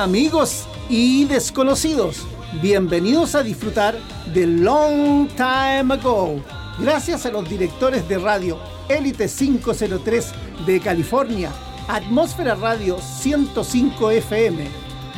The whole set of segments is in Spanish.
Amigos y desconocidos, bienvenidos a disfrutar de Long Time Ago. Gracias a los directores de radio Elite 503 de California, Atmósfera Radio 105 FM,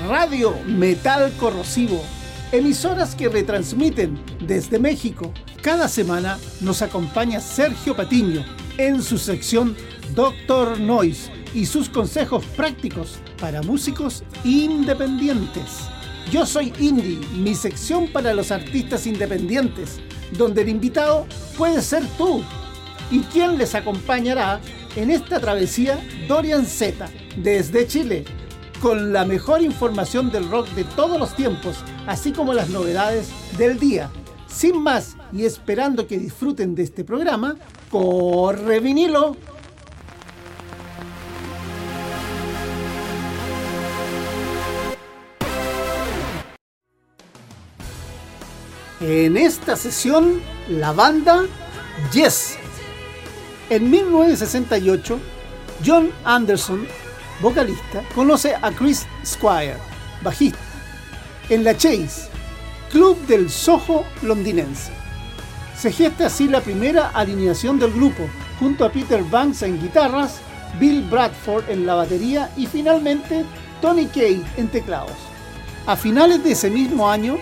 Radio Metal Corrosivo, emisoras que retransmiten desde México. Cada semana nos acompaña Sergio Patiño en su sección Doctor Noise y sus consejos prácticos para músicos independientes. Yo soy Indie, mi sección para los artistas independientes, donde el invitado puede ser tú. ¿Y quién les acompañará en esta travesía? Dorian Z, desde Chile, con la mejor información del rock de todos los tiempos, así como las novedades del día. Sin más, y esperando que disfruten de este programa, corre vinilo. En esta sesión, la banda Yes. En 1968, John Anderson, vocalista, conoce a Chris Squire, bajista, en la Chase, club del Soho londinense. Se gesta así la primera alineación del grupo, junto a Peter Banks en guitarras, Bill Bradford en la batería y finalmente Tony Kay en teclados. A finales de ese mismo año,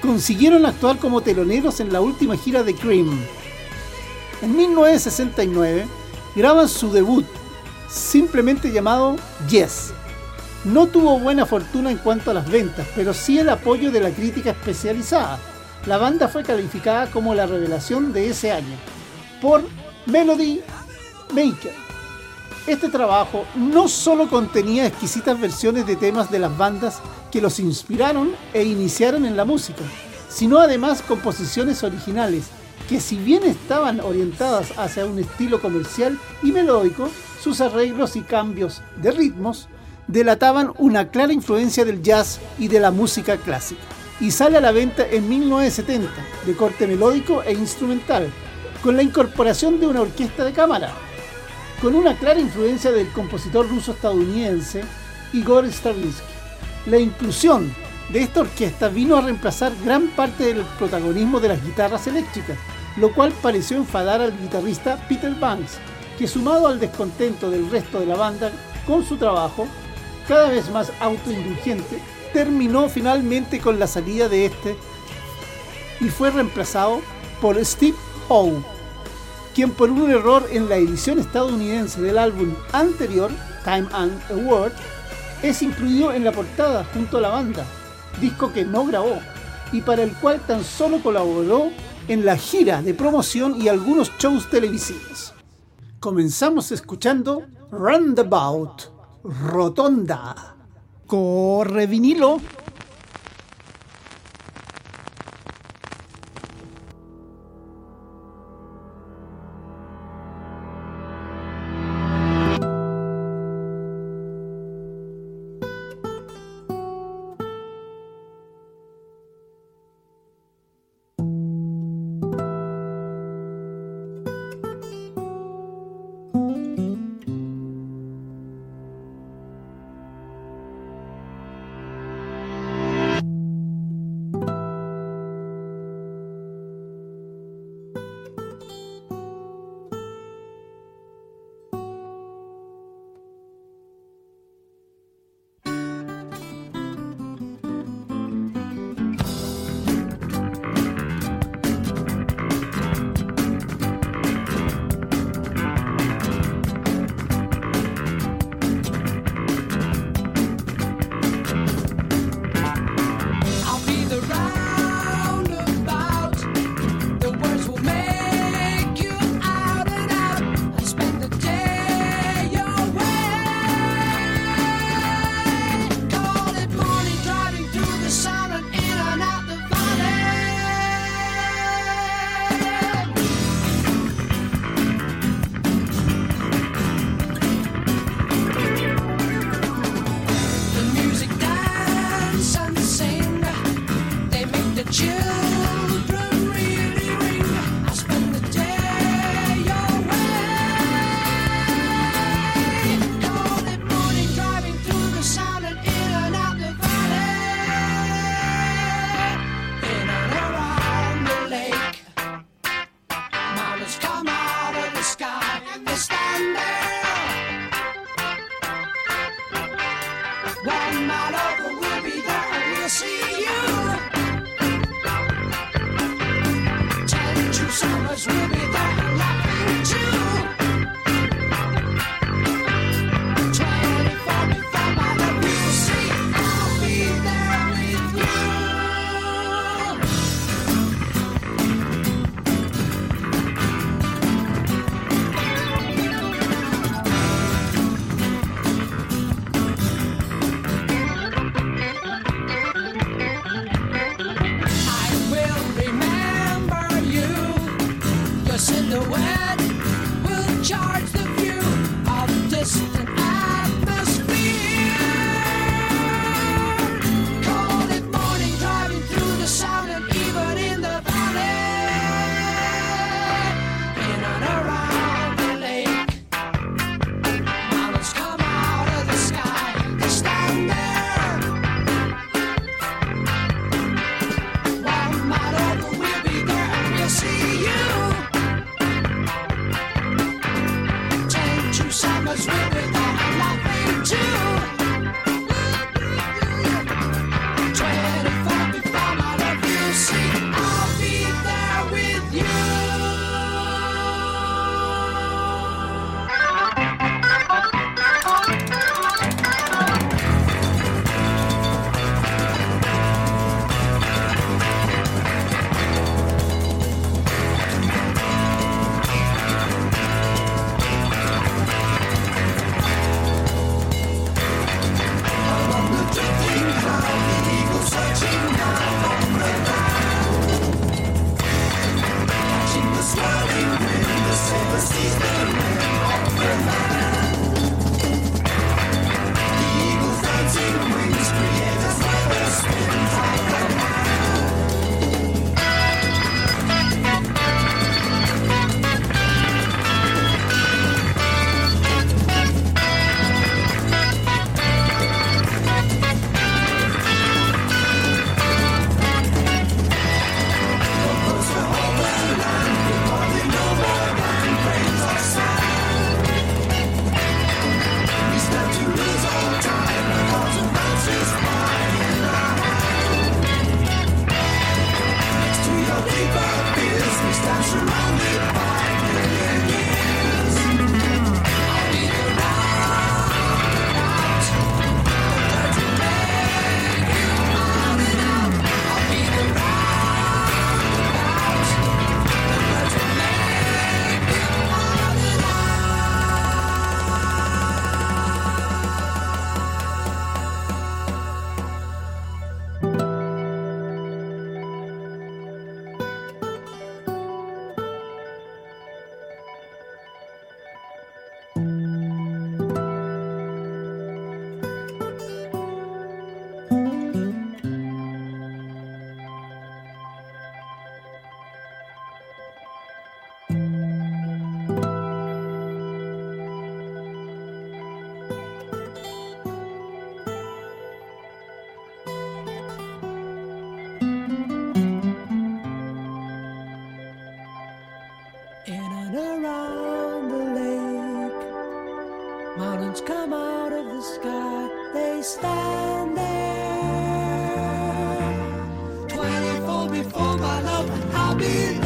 consiguieron actuar como teloneros en la última gira de Cream. En 1969 graban su debut, simplemente llamado Yes. No tuvo buena fortuna en cuanto a las ventas, pero sí el apoyo de la crítica especializada. La banda fue calificada como la revelación de ese año por Melody Maker. Este trabajo no solo contenía exquisitas versiones de temas de las bandas que los inspiraron e iniciaron en la música, sino además composiciones originales que si bien estaban orientadas hacia un estilo comercial y melódico, sus arreglos y cambios de ritmos delataban una clara influencia del jazz y de la música clásica. Y sale a la venta en 1970, de corte melódico e instrumental, con la incorporación de una orquesta de cámara, con una clara influencia del compositor ruso-estadounidense Igor Stravinsky. La inclusión de esta orquesta vino a reemplazar gran parte del protagonismo de las guitarras eléctricas, lo cual pareció enfadar al guitarrista Peter Banks, que sumado al descontento del resto de la banda con su trabajo, cada vez más autoindulgente, terminó finalmente con la salida de este y fue reemplazado por Steve Howe, quien por un error en la edición estadounidense del álbum anterior, Time and Award, es incluido en la portada junto a la banda, disco que no grabó y para el cual tan solo colaboró en la gira de promoción y algunos shows televisivos. Comenzamos escuchando Roundabout, Rotonda. Corre vinilo. Mountains come out of the sky, they stand there. 24 before my love, I'll be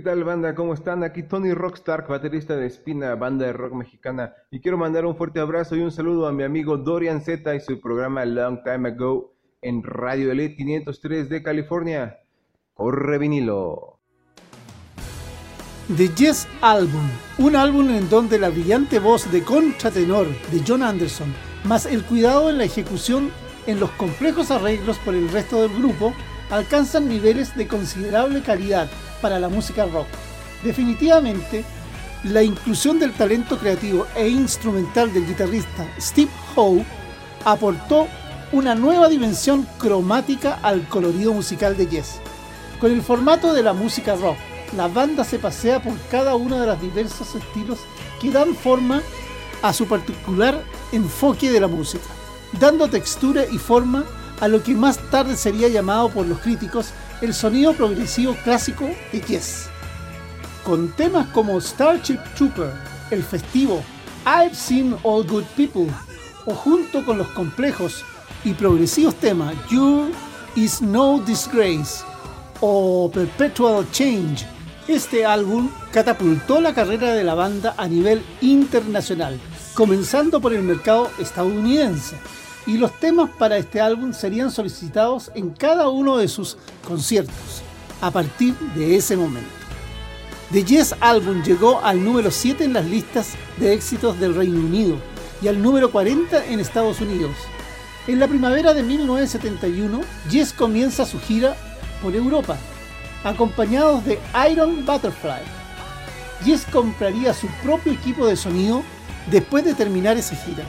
tal banda? ¿Cómo están? Aquí Tony Rockstar, baterista de Espina, banda de rock mexicana. Y quiero mandar un fuerte abrazo y un saludo a mi amigo Dorian Z y su programa Long Time Ago en Radio Elite 503 de California. Corre vinilo. The Yes Album, un álbum en donde la brillante voz de contratenor de John Anderson, más el cuidado en la ejecución en los complejos arreglos por el resto del grupo, alcanzan niveles de considerable calidad para la música rock. Definitivamente, la inclusión del talento creativo e instrumental del guitarrista Steve Howe aportó una nueva dimensión cromática al colorido musical de Yes. Con el formato de la música rock, la banda se pasea por cada uno de los diversos estilos que dan forma a su particular enfoque de la música, dando textura y forma a lo que más tarde sería llamado por los críticos el sonido progresivo clásico de Yes. Con temas como Starship Trooper, el festivo I've Seen All Good People, o junto con los complejos y progresivos temas You Is No Disgrace o Perpetual Change, este álbum catapultó la carrera de la banda a nivel internacional, comenzando por el mercado estadounidense y los temas para este álbum serían solicitados en cada uno de sus conciertos a partir de ese momento. The Yes Album llegó al número 7 en las listas de éxitos del Reino Unido y al número 40 en Estados Unidos. En la primavera de 1971, Yes comienza su gira por Europa, acompañados de Iron Butterfly. Yes compraría su propio equipo de sonido después de terminar esa gira.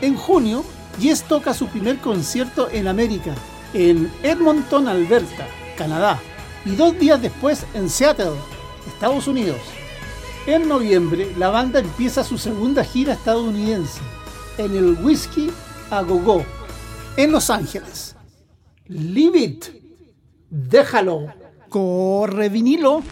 En junio, Yes toca su primer concierto en América, en Edmonton, Alberta, Canadá, y dos días después en Seattle, Estados Unidos. En noviembre, la banda empieza su segunda gira estadounidense, en el Whiskey a Go Go, en Los Ángeles. Leave it, déjalo, corre vinilo.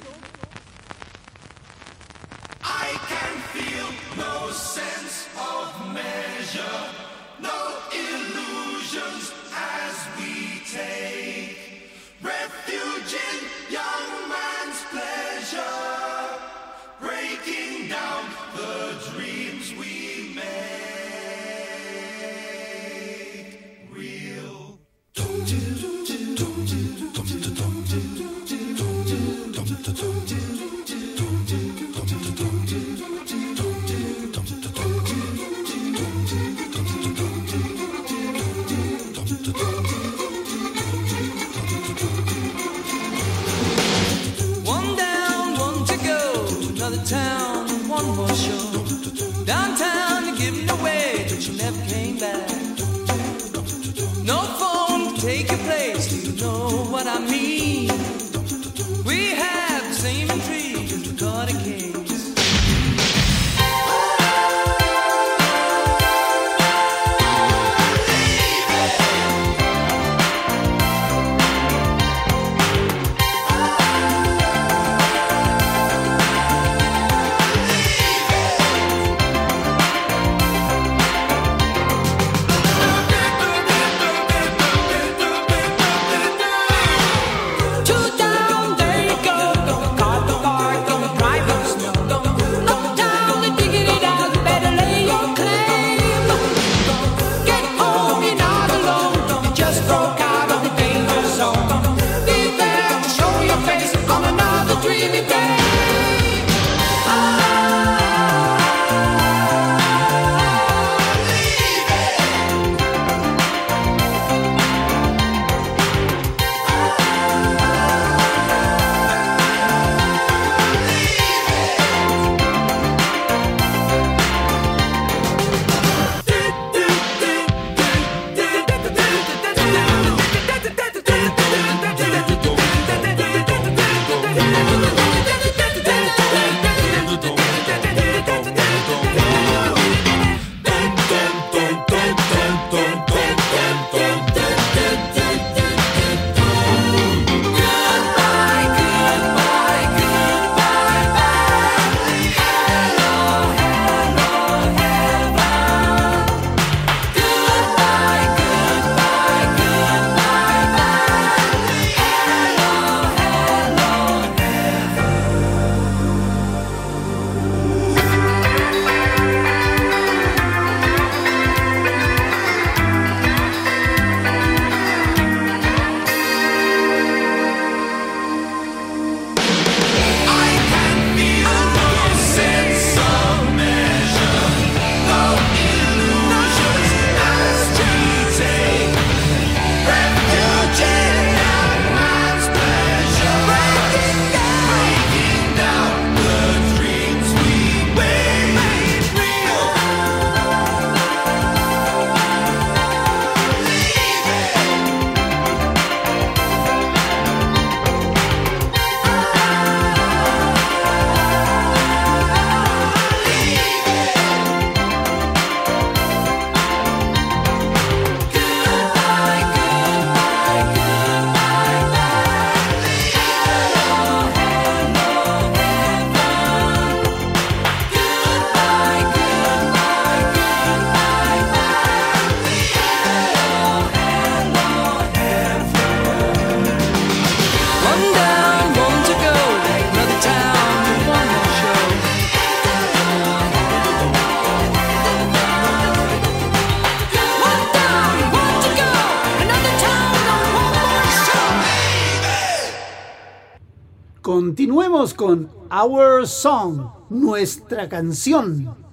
Continuemos con Our Song, nuestra canción.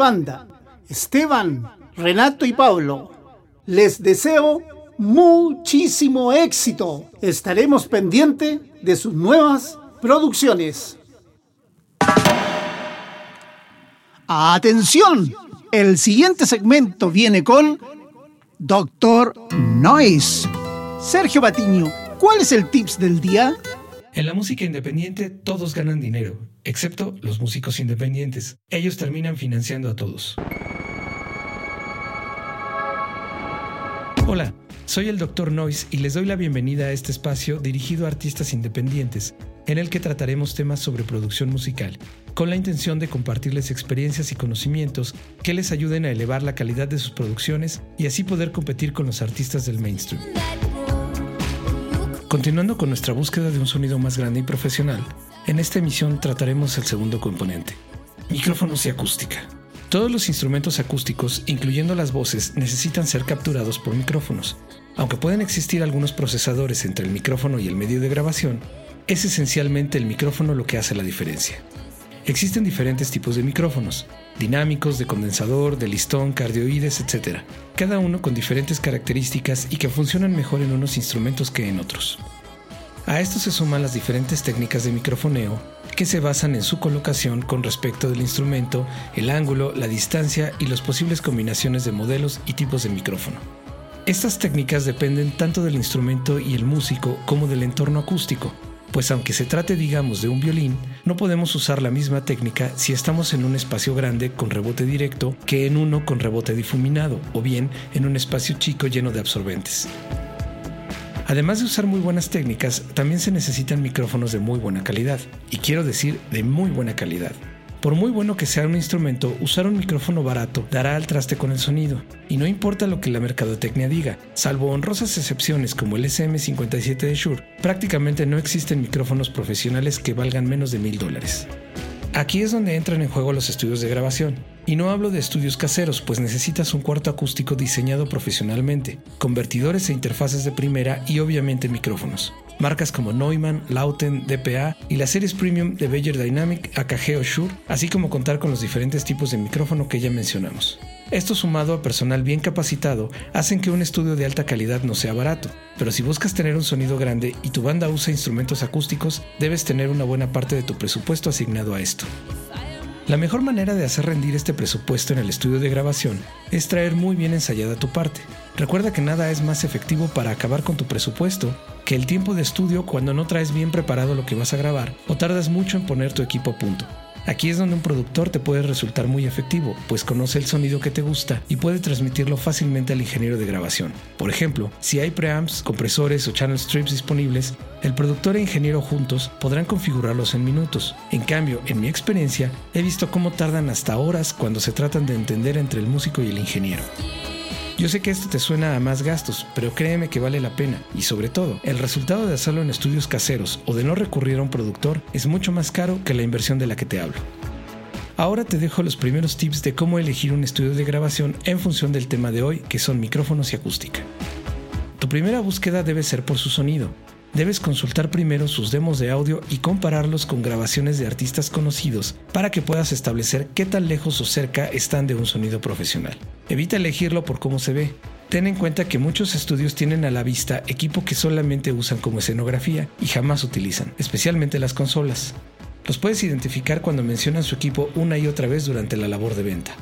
Banda. Esteban, Renato y Pablo. Les deseo muchísimo éxito. Estaremos pendientes de sus nuevas producciones. Atención, el siguiente segmento viene con Doctor Noise. Sergio Batiño, ¿cuál es el tips del día? En la música independiente todos ganan dinero, excepto los músicos independientes. Ellos terminan financiando a todos. Hola. Soy el Dr. Noise y les doy la bienvenida a este espacio dirigido a artistas independientes, en el que trataremos temas sobre producción musical, con la intención de compartirles experiencias y conocimientos que les ayuden a elevar la calidad de sus producciones y así poder competir con los artistas del mainstream. Continuando con nuestra búsqueda de un sonido más grande y profesional, en esta emisión trataremos el segundo componente, micrófonos y acústica. Todos los instrumentos acústicos, incluyendo las voces, necesitan ser capturados por micrófonos. Aunque pueden existir algunos procesadores entre el micrófono y el medio de grabación, es esencialmente el micrófono lo que hace la diferencia. Existen diferentes tipos de micrófonos, dinámicos, de condensador, de listón, cardioides, etc., cada uno con diferentes características y que funcionan mejor en unos instrumentos que en otros. A esto se suman las diferentes técnicas de microfoneo que se basan en su colocación con respecto del instrumento, el ángulo, la distancia y las posibles combinaciones de modelos y tipos de micrófono. Estas técnicas dependen tanto del instrumento y el músico como del entorno acústico, pues aunque se trate digamos de un violín, no podemos usar la misma técnica si estamos en un espacio grande con rebote directo que en uno con rebote difuminado o bien en un espacio chico lleno de absorbentes. Además de usar muy buenas técnicas, también se necesitan micrófonos de muy buena calidad, y quiero decir de muy buena calidad. Por muy bueno que sea un instrumento, usar un micrófono barato dará al traste con el sonido, y no importa lo que la mercadotecnia diga, salvo honrosas excepciones como el SM57 de Shure, prácticamente no existen micrófonos profesionales que valgan menos de mil dólares. Aquí es donde entran en juego los estudios de grabación. Y no hablo de estudios caseros, pues necesitas un cuarto acústico diseñado profesionalmente, convertidores e interfaces de primera y obviamente micrófonos marcas como Neumann, Lauten, DPA y las series premium de Beyer Dynamic, AKG o Shure, así como contar con los diferentes tipos de micrófono que ya mencionamos. Esto sumado a personal bien capacitado hacen que un estudio de alta calidad no sea barato, pero si buscas tener un sonido grande y tu banda usa instrumentos acústicos, debes tener una buena parte de tu presupuesto asignado a esto. La mejor manera de hacer rendir este presupuesto en el estudio de grabación es traer muy bien ensayada tu parte. Recuerda que nada es más efectivo para acabar con tu presupuesto que el tiempo de estudio cuando no traes bien preparado lo que vas a grabar o tardas mucho en poner tu equipo a punto. Aquí es donde un productor te puede resultar muy efectivo, pues conoce el sonido que te gusta y puede transmitirlo fácilmente al ingeniero de grabación. Por ejemplo, si hay preamps, compresores o channel strips disponibles, el productor e ingeniero juntos podrán configurarlos en minutos. En cambio, en mi experiencia, he visto cómo tardan hasta horas cuando se tratan de entender entre el músico y el ingeniero. Yo sé que esto te suena a más gastos, pero créeme que vale la pena. Y sobre todo, el resultado de hacerlo en estudios caseros o de no recurrir a un productor es mucho más caro que la inversión de la que te hablo. Ahora te dejo los primeros tips de cómo elegir un estudio de grabación en función del tema de hoy, que son micrófonos y acústica. Tu primera búsqueda debe ser por su sonido debes consultar primero sus demos de audio y compararlos con grabaciones de artistas conocidos para que puedas establecer qué tan lejos o cerca están de un sonido profesional. Evita elegirlo por cómo se ve. Ten en cuenta que muchos estudios tienen a la vista equipo que solamente usan como escenografía y jamás utilizan, especialmente las consolas. Los puedes identificar cuando mencionan su equipo una y otra vez durante la labor de venta.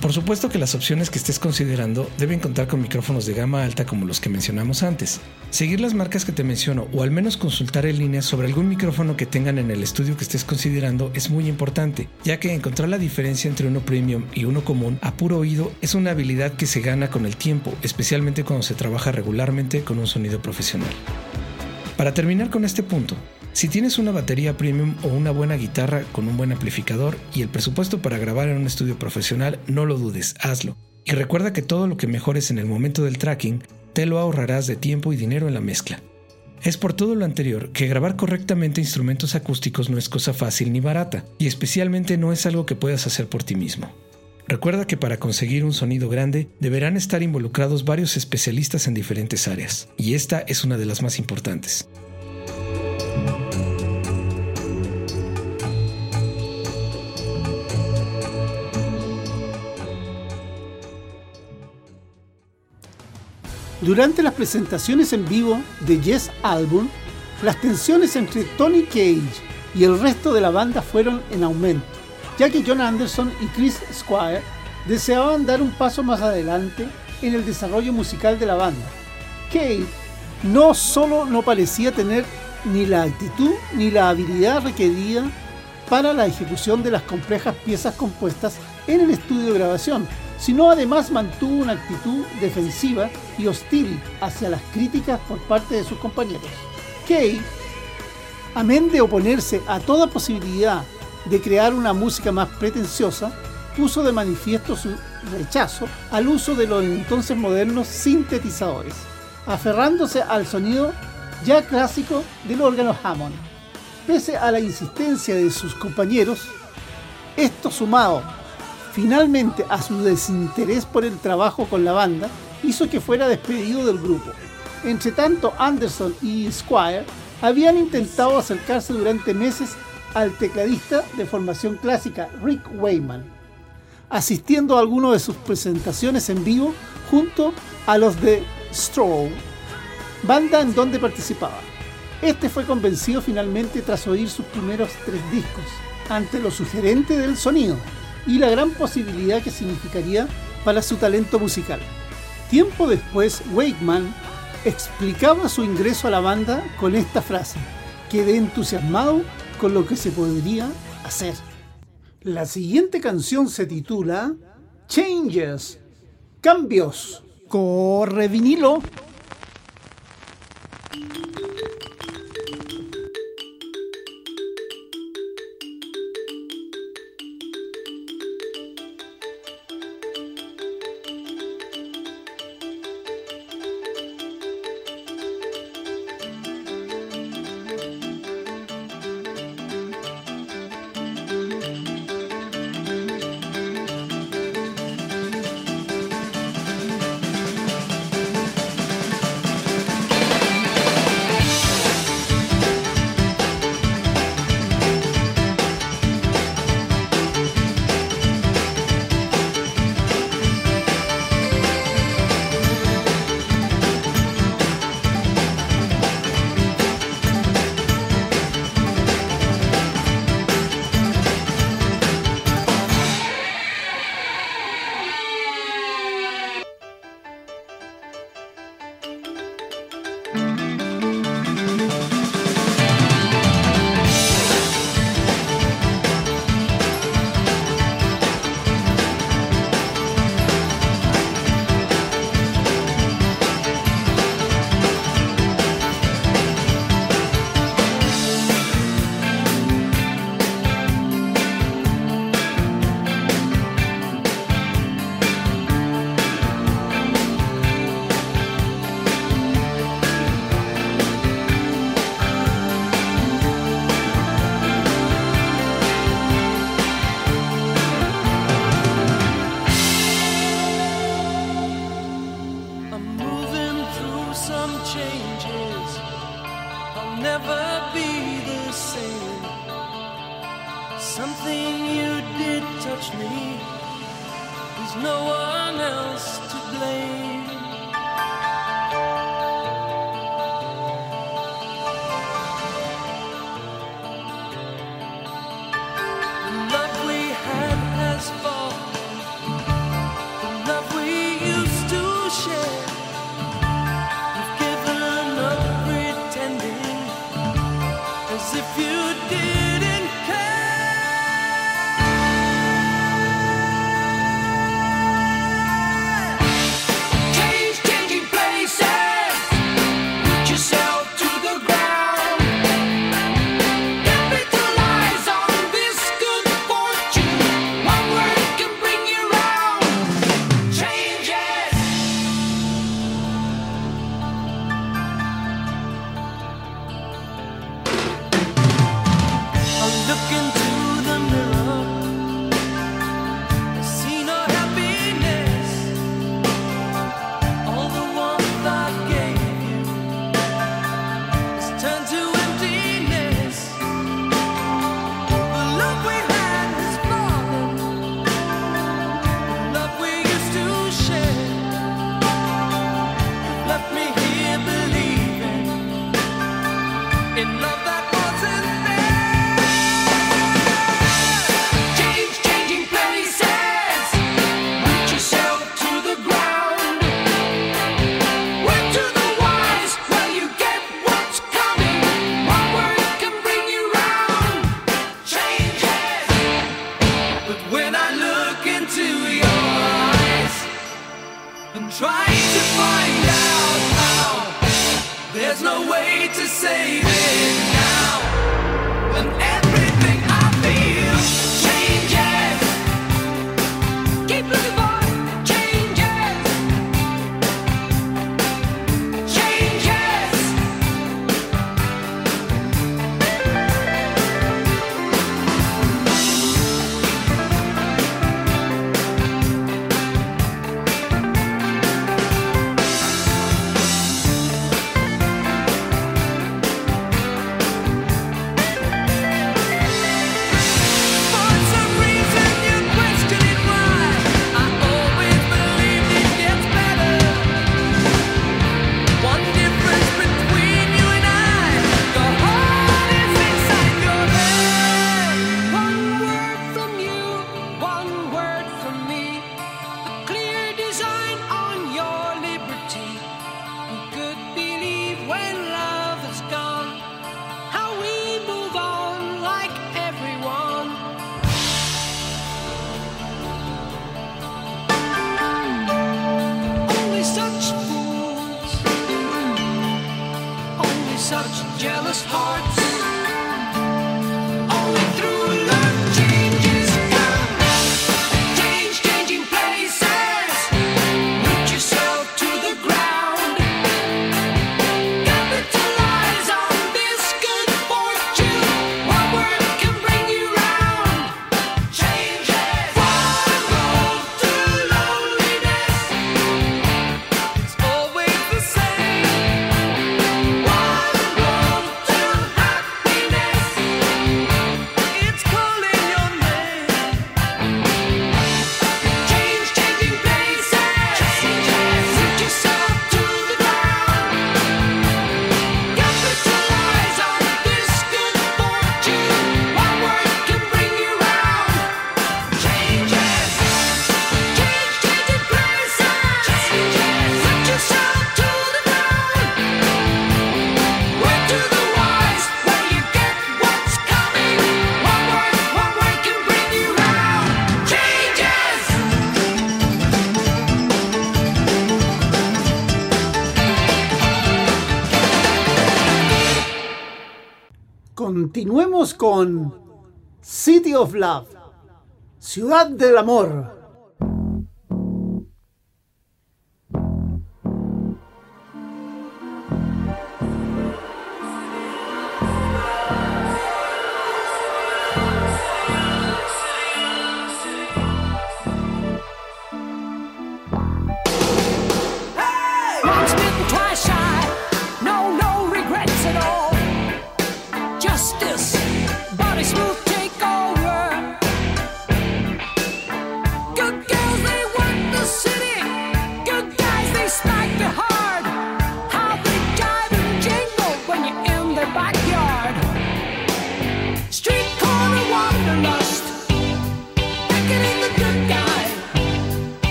Por supuesto que las opciones que estés considerando deben contar con micrófonos de gama alta como los que mencionamos antes. Seguir las marcas que te menciono o al menos consultar en línea sobre algún micrófono que tengan en el estudio que estés considerando es muy importante, ya que encontrar la diferencia entre uno premium y uno común a puro oído es una habilidad que se gana con el tiempo, especialmente cuando se trabaja regularmente con un sonido profesional. Para terminar con este punto, si tienes una batería premium o una buena guitarra con un buen amplificador y el presupuesto para grabar en un estudio profesional, no lo dudes, hazlo. Y recuerda que todo lo que mejores en el momento del tracking, te lo ahorrarás de tiempo y dinero en la mezcla. Es por todo lo anterior que grabar correctamente instrumentos acústicos no es cosa fácil ni barata, y especialmente no es algo que puedas hacer por ti mismo. Recuerda que para conseguir un sonido grande deberán estar involucrados varios especialistas en diferentes áreas, y esta es una de las más importantes. Durante las presentaciones en vivo de Yes Album, las tensiones entre Tony Cage y el resto de la banda fueron en aumento, ya que John Anderson y Chris Squire deseaban dar un paso más adelante en el desarrollo musical de la banda. Cage no solo no parecía tener ni la actitud ni la habilidad requerida para la ejecución de las complejas piezas compuestas en el estudio de grabación, sino además mantuvo una actitud defensiva y hostil hacia las críticas por parte de sus compañeros. Kay, amén de oponerse a toda posibilidad de crear una música más pretenciosa, puso de manifiesto su rechazo al uso de los entonces modernos sintetizadores, aferrándose al sonido ya clásico del órgano Hammond. Pese a la insistencia de sus compañeros, esto sumado finalmente a su desinterés por el trabajo con la banda, hizo que fuera despedido del grupo. Entre tanto, Anderson y Squire habían intentado acercarse durante meses al tecladista de formación clásica Rick Wayman, asistiendo a algunas de sus presentaciones en vivo junto a los de Stroll, banda en donde participaba. Este fue convencido finalmente tras oír sus primeros tres discos, ante lo sugerente del sonido y la gran posibilidad que significaría para su talento musical. Tiempo después, Wakeman explicaba su ingreso a la banda con esta frase, quedé entusiasmado con lo que se podría hacer. La siguiente canción se titula Changes, Cambios. Corre vinilo. Of Love, Ciudad del Amor.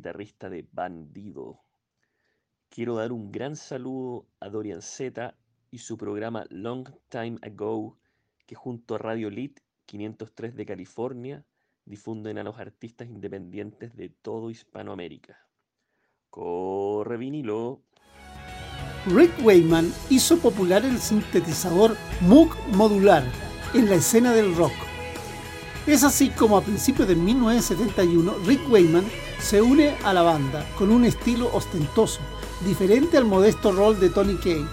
Guitarrista de Bandido. Quiero dar un gran saludo a Dorian Z y su programa Long Time Ago, que junto a Radio Lit 503 de California difunden a los artistas independientes de todo Hispanoamérica. Corre vinilo. Rick Wayman hizo popular el sintetizador Moog modular en la escena del rock. Es así como a principios de 1971 Rick Wayman se une a la banda con un estilo ostentoso, diferente al modesto rol de Tony Kaye.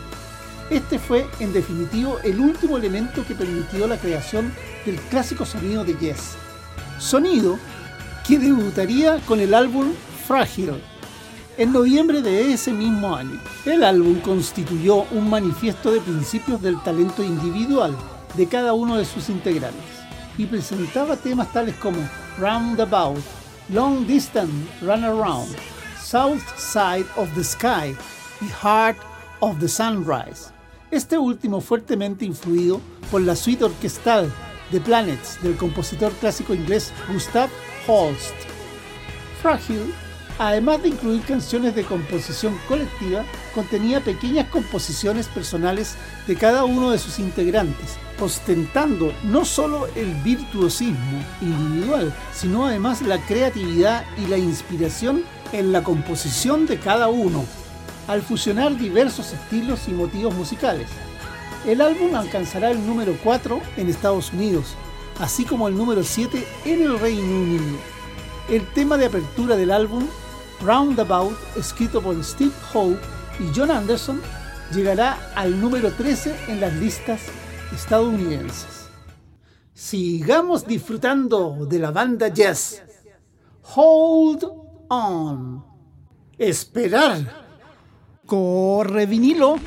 Este fue, en definitivo, el último elemento que permitió la creación del clásico sonido de Yes. Sonido que debutaría con el álbum Fragile en noviembre de ese mismo año. El álbum constituyó un manifiesto de principios del talento individual de cada uno de sus integrantes y presentaba temas tales como Roundabout, Long Distance Run Around, South Side of the Sky y Heart of the Sunrise. Este último fuertemente influido por la suite orquestal The Planets del compositor clásico inglés Gustav Holst. Fragile, además de incluir canciones de composición colectiva, contenía pequeñas composiciones personales de cada uno de sus integrantes, ostentando no solo el virtuosismo individual, sino además la creatividad y la inspiración en la composición de cada uno, al fusionar diversos estilos y motivos musicales. El álbum alcanzará el número 4 en Estados Unidos, así como el número 7 en el Reino Unido. El tema de apertura del álbum, Roundabout, escrito por Steve Howe y John Anderson, llegará al número 13 en las listas estadounidenses. Sigamos disfrutando de la banda jazz. Hold on. Esperar. Corre vinilo.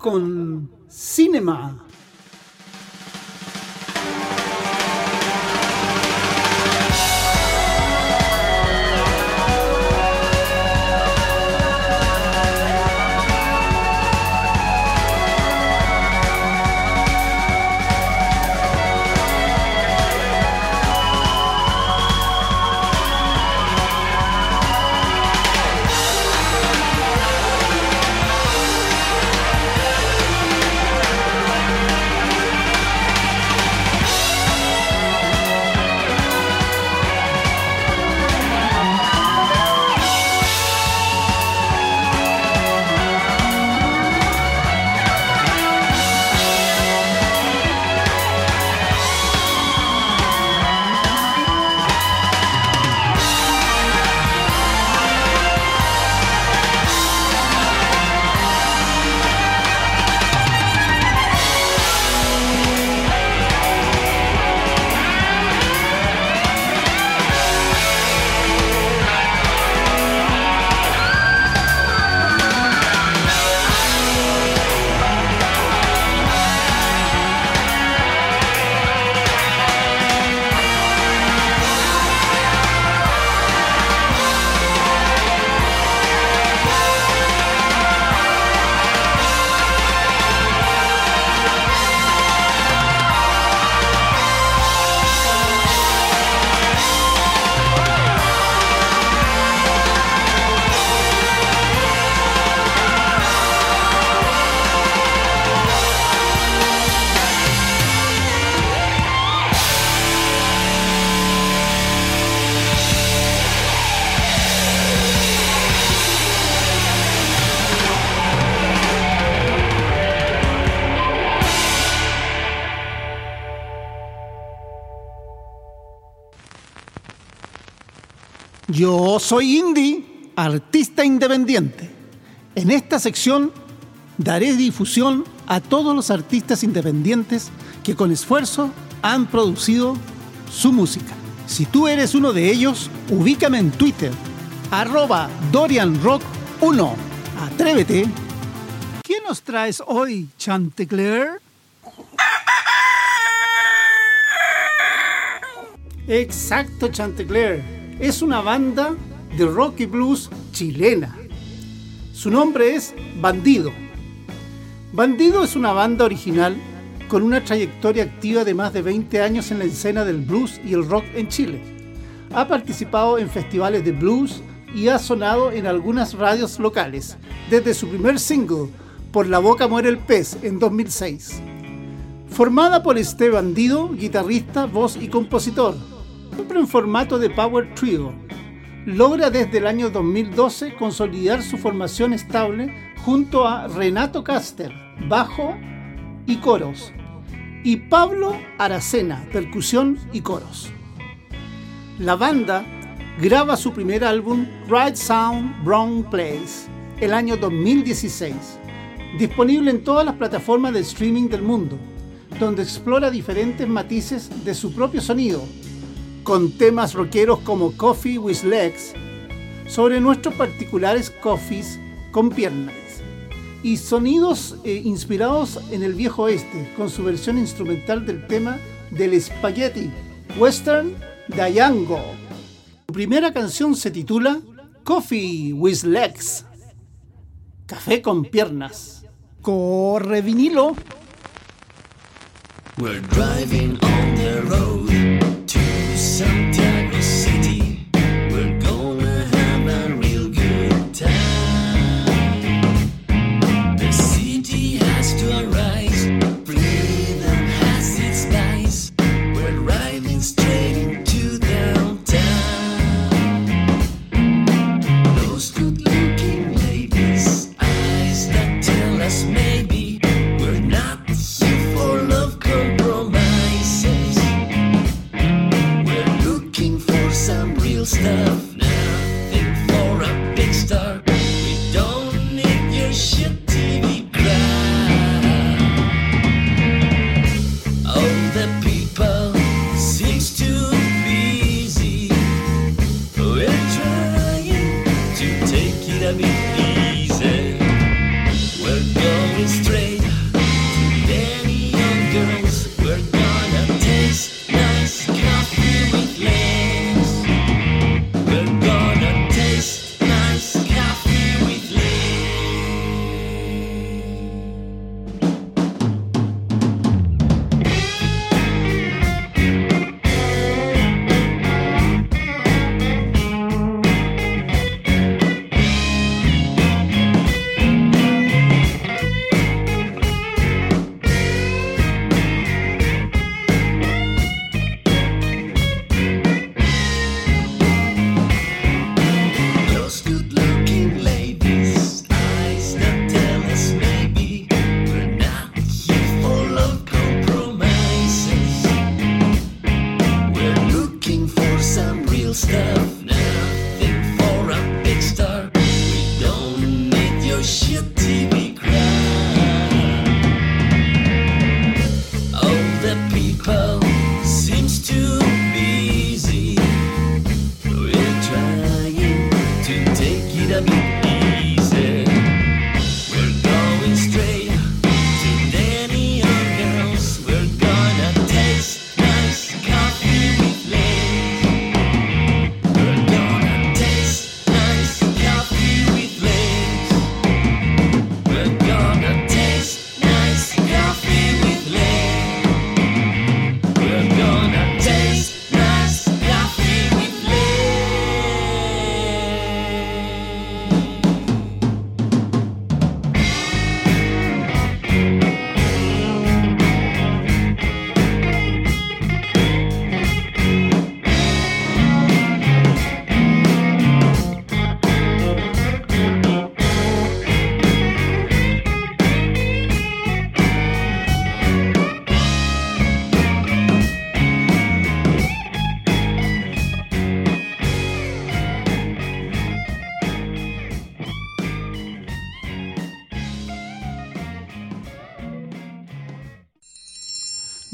Con soy Indy, artista independiente. En esta sección daré difusión a todos los artistas independientes que con esfuerzo han producido su música. Si tú eres uno de ellos, ubícame en Twitter, arroba DorianRock1. Atrévete. ¿Qué nos traes hoy, Chantecler? Exacto, Chantecler es una banda de rock y blues chilena. Su nombre es Bandido. Bandido es una banda original con una trayectoria activa de más de 20 años en la escena del blues y el rock en Chile. Ha participado en festivales de blues y ha sonado en algunas radios locales, desde su primer single, Por la boca muere el pez, en 2006. Formada por este bandido, guitarrista, voz y compositor, siempre en formato de Power Trio. Logra desde el año 2012 consolidar su formación estable junto a Renato Caster, bajo y coros, y Pablo Aracena, percusión y coros. La banda graba su primer álbum Right Sound, Wrong Place el año 2016, disponible en todas las plataformas de streaming del mundo, donde explora diferentes matices de su propio sonido con temas rockeros como Coffee with Legs, sobre nuestros particulares coffees con piernas, y sonidos eh, inspirados en el viejo oeste, con su versión instrumental del tema del Spaghetti Western Dayango. Su primera canción se titula Coffee with Legs, Café con piernas. Corre vinilo. We're driving on the road. sometimes.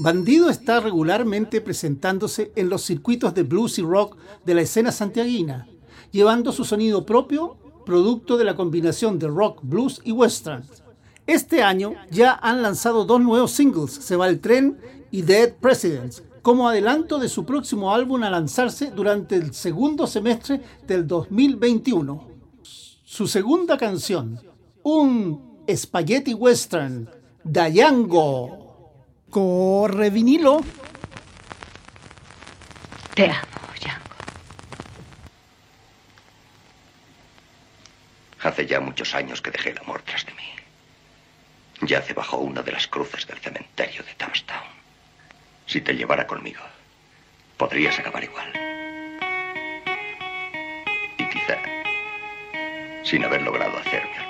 Bandido está regularmente presentándose en los circuitos de blues y rock de la escena santiaguina, llevando su sonido propio, producto de la combinación de rock, blues y western. Este año ya han lanzado dos nuevos singles, Se va el tren y Dead Presidents, como adelanto de su próximo álbum a lanzarse durante el segundo semestre del 2021. Su segunda canción, un spaghetti western, Dayango. Corre vinilo. Te amo, Django. Hace ya muchos años que dejé el amor tras de mí. Yace bajo una de las cruces del cementerio de Tamstown. Si te llevara conmigo, podrías acabar igual. Y quizá sin haber logrado hacerme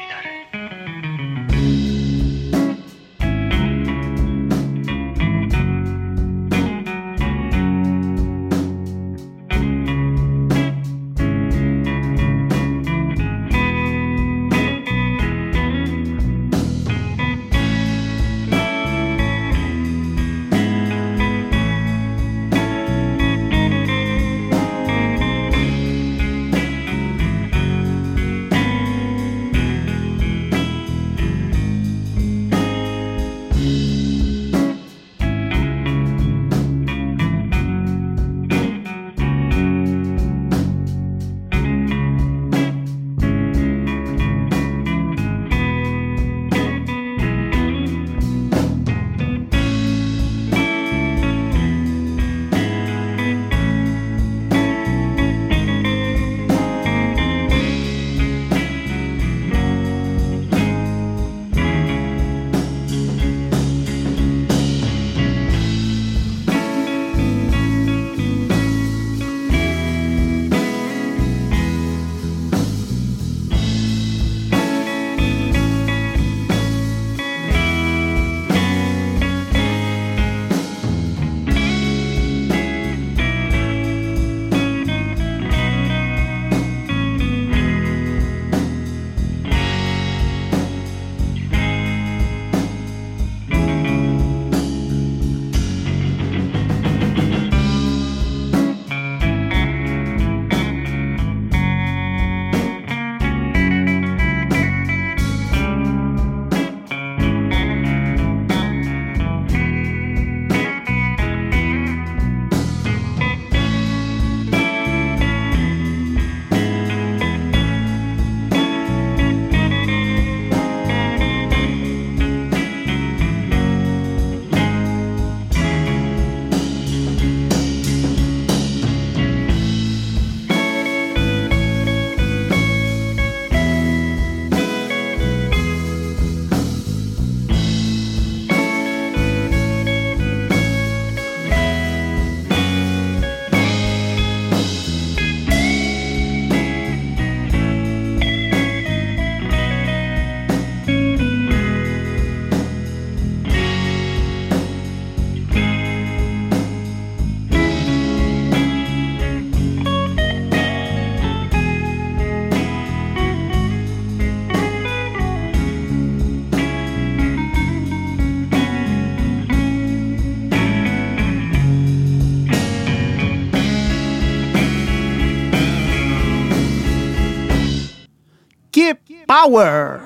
power!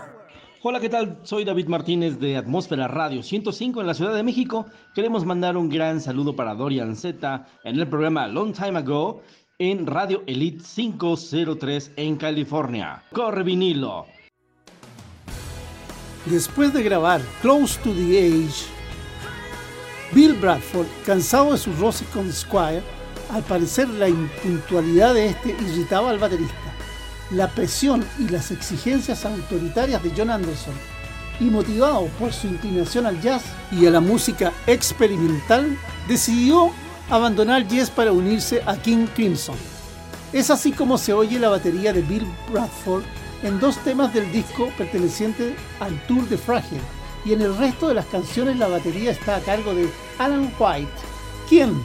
Hola, ¿qué tal? Soy David Martínez de Atmósfera Radio 105 en la Ciudad de México. Queremos mandar un gran saludo para Dorian Z en el programa Long Time Ago en Radio Elite 503 en California. Corre vinilo. Después de grabar Close to the Age, Bill Bradford, cansado de su roce con Squire, al parecer la impuntualidad de este irritaba al baterista. La presión y las exigencias autoritarias de John Anderson, y motivado por su inclinación al jazz y a la música experimental, decidió abandonar Yes para unirse a King Crimson. Es así como se oye la batería de Bill Bradford en dos temas del disco perteneciente al tour de Fragile, y en el resto de las canciones la batería está a cargo de Alan White, quien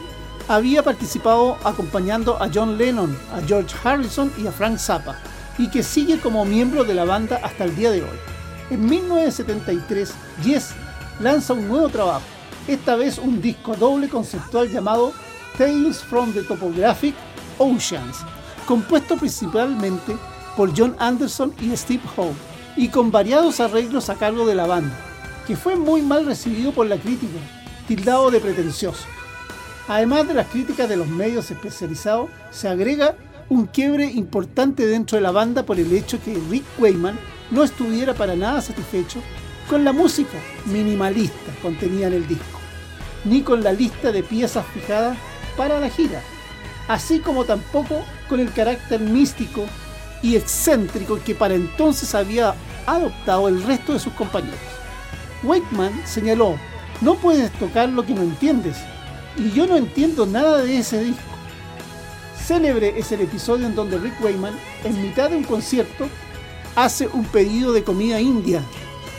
había participado acompañando a John Lennon, a George Harrison y a Frank Zappa, y que sigue como miembro de la banda hasta el día de hoy. En 1973, Yes lanza un nuevo trabajo, esta vez un disco doble conceptual llamado Tales from the Topographic Oceans, compuesto principalmente por John Anderson y Steve Howe, y con variados arreglos a cargo de la banda, que fue muy mal recibido por la crítica, tildado de pretencioso. Además de las críticas de los medios especializados, se agrega un quiebre importante dentro de la banda por el hecho que Rick Wayman no estuviera para nada satisfecho con la música minimalista contenida en el disco, ni con la lista de piezas fijadas para la gira, así como tampoco con el carácter místico y excéntrico que para entonces había adoptado el resto de sus compañeros. Wakeman señaló, no puedes tocar lo que no entiendes, y yo no entiendo nada de ese disco. Célebre es el episodio en donde Rick Wayman, en mitad de un concierto, hace un pedido de comida india,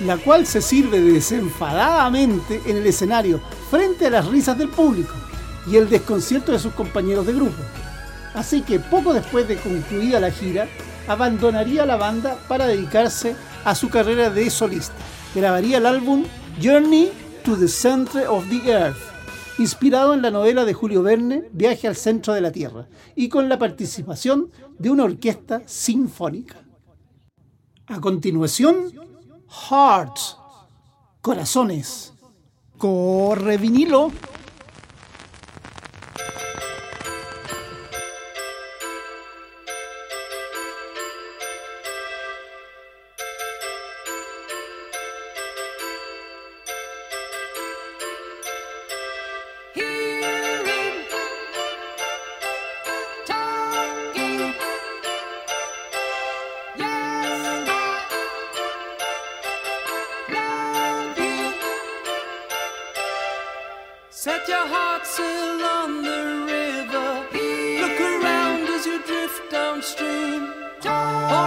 la cual se sirve desenfadadamente en el escenario frente a las risas del público y el desconcierto de sus compañeros de grupo. Así que poco después de concluida la gira, abandonaría la banda para dedicarse a su carrera de solista. Grabaría el álbum Journey to the Center of the Earth, inspirado en la novela de Julio Verne, Viaje al Centro de la Tierra, y con la participación de una orquesta sinfónica. A continuación, Hearts, Corazones. Corre vinilo.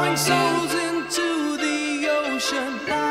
Pouring souls into the ocean.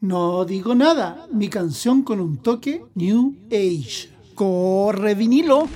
No digo nada, mi canción con un toque New Age. Corre vinilo.